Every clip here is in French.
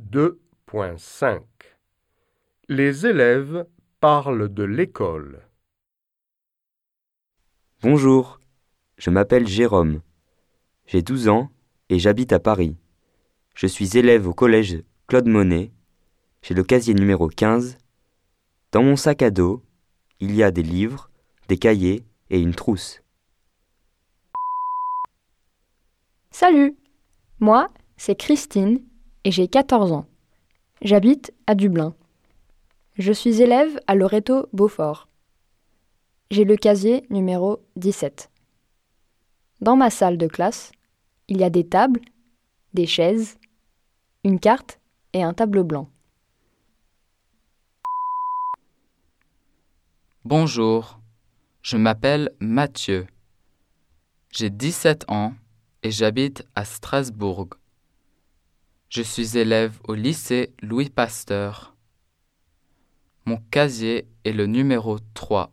2.5 Les élèves parlent de l'école. Bonjour, je m'appelle Jérôme. J'ai 12 ans et j'habite à Paris. Je suis élève au collège Claude Monet. J'ai le casier numéro 15. Dans mon sac à dos, il y a des livres, des cahiers et une trousse. Salut Moi, c'est Christine et j'ai 14 ans. J'habite à Dublin. Je suis élève à Loreto Beaufort. J'ai le casier numéro 17. Dans ma salle de classe, il y a des tables, des chaises, une carte et un tableau blanc. Bonjour, je m'appelle Mathieu. J'ai 17 ans et j'habite à Strasbourg. Je suis élève au lycée Louis Pasteur. Mon casier est le numéro 3.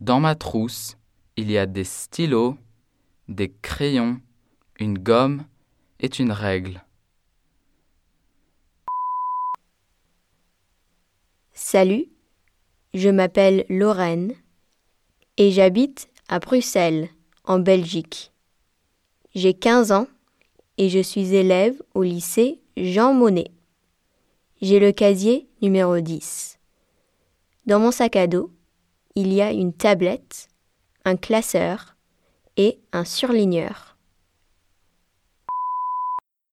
Dans ma trousse, il y a des stylos, des crayons, une gomme et une règle. Salut, je m'appelle Lorraine et j'habite à Bruxelles, en Belgique. J'ai 15 ans et je suis élève au lycée Jean Monnet. J'ai le casier numéro 10. Dans mon sac à dos, il y a une tablette, un classeur et un surligneur.